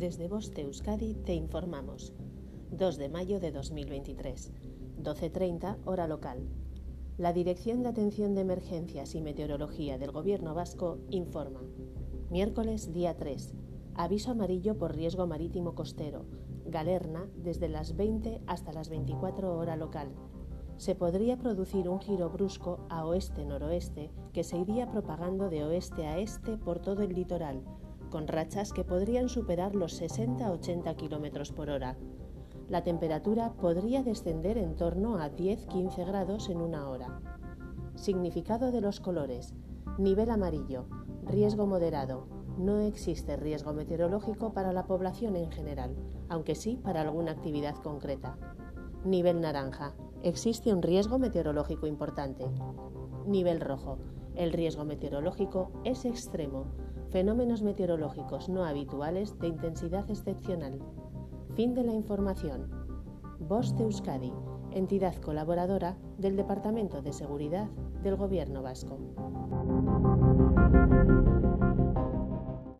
Desde Boste Euskadi te informamos. 2 de mayo de 2023, 12.30 hora local. La Dirección de Atención de Emergencias y Meteorología del Gobierno Vasco informa. Miércoles día 3. Aviso amarillo por riesgo marítimo costero. Galerna desde las 20 hasta las 24 hora local. Se podría producir un giro brusco a oeste-noroeste que se iría propagando de oeste a este por todo el litoral con rachas que podrían superar los 60-80 km por hora. La temperatura podría descender en torno a 10-15 grados en una hora. Significado de los colores. Nivel amarillo. Riesgo moderado. No existe riesgo meteorológico para la población en general, aunque sí para alguna actividad concreta. Nivel naranja. Existe un riesgo meteorológico importante. Nivel rojo. El riesgo meteorológico es extremo Fenómenos meteorológicos no habituales de intensidad excepcional. Fin de la información. Voz de Euskadi, entidad colaboradora del Departamento de Seguridad del Gobierno Vasco.